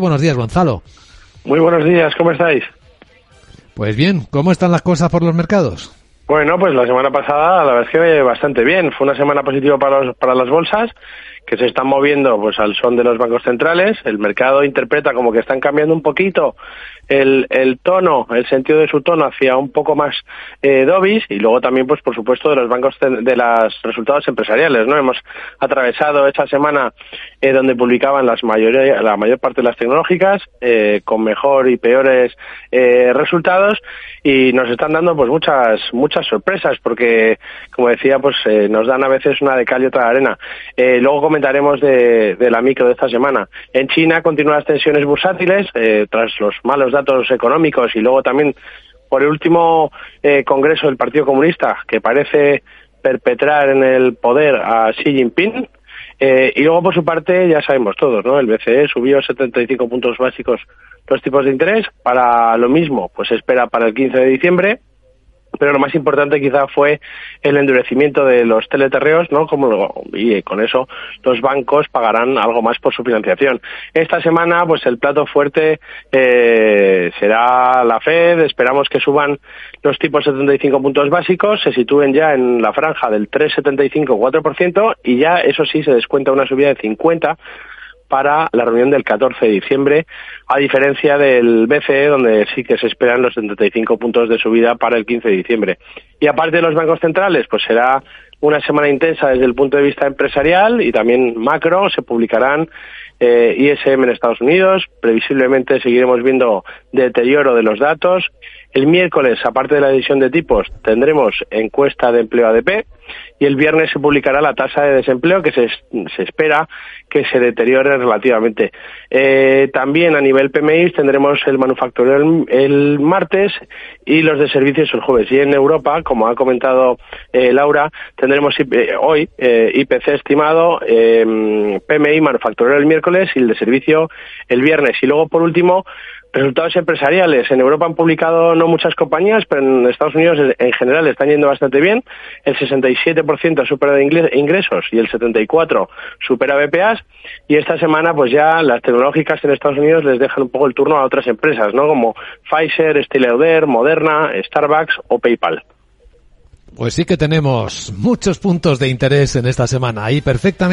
buenos días, Gonzalo. Muy buenos días, ¿cómo estáis? Pues bien, ¿cómo están las cosas por los mercados? Bueno, pues la semana pasada la verdad es que bastante bien. Fue una semana positiva para, los, para las bolsas que se están moviendo pues al son de los bancos centrales. El mercado interpreta como que están cambiando un poquito el, tono, el sentido de su tono hacia un poco más eh, dovis y luego también pues por supuesto de los bancos de los resultados empresariales. No hemos atravesado esta semana eh, donde publicaban las mayoría, la mayor parte de las tecnológicas eh, con mejor y peores eh, resultados y nos están dando pues muchas muchas sorpresas porque como decía pues eh, nos dan a veces una de cal y otra de arena. Eh, luego comentaremos de, de, la micro de esta semana. En China continúan las tensiones bursátiles eh, tras los malos datos económicos y luego también por el último eh, congreso del Partido Comunista que parece perpetrar en el poder a Xi Jinping. Eh, y luego, por su parte, ya sabemos todos, ¿no? El BCE subió 75 puntos básicos los tipos de interés. Para lo mismo, pues espera para el 15 de diciembre pero lo más importante quizá fue el endurecimiento de los teleterreos, ¿no? Como y con eso los bancos pagarán algo más por su financiación. Esta semana, pues el plato fuerte eh, será la Fed. Esperamos que suban los tipos 75 puntos básicos, se sitúen ya en la franja del 3,75-4% y ya eso sí se descuenta una subida de 50 para la reunión del 14 de diciembre, a diferencia del BCE, donde sí que se esperan los 75 puntos de subida para el 15 de diciembre. Y aparte de los bancos centrales, pues será una semana intensa desde el punto de vista empresarial y también macro. Se publicarán eh, ISM en Estados Unidos. Previsiblemente seguiremos viendo deterioro de los datos. El miércoles, aparte de la edición de tipos, tendremos encuesta de empleo ADP y el viernes se publicará la tasa de desempleo que se, se espera que se deteriore relativamente. Eh, también a nivel PMI tendremos el manufacturero el, martes y los de servicios el jueves. Y en Europa, como ha comentado eh, Laura, tendremos eh, hoy IPC estimado, PMI manufacturero el miércoles y el de servicio el viernes. Y luego, por último, Resultados empresariales. En Europa han publicado no muchas compañías, pero en Estados Unidos en general están yendo bastante bien. El 67% ha superado ingresos y el 74% supera BPAs. Y esta semana, pues ya las tecnológicas en Estados Unidos les dejan un poco el turno a otras empresas, ¿no? Como Pfizer, Lauder, Moderna, Starbucks o PayPal. Pues sí que tenemos muchos puntos de interés en esta semana. Ahí perfectamente.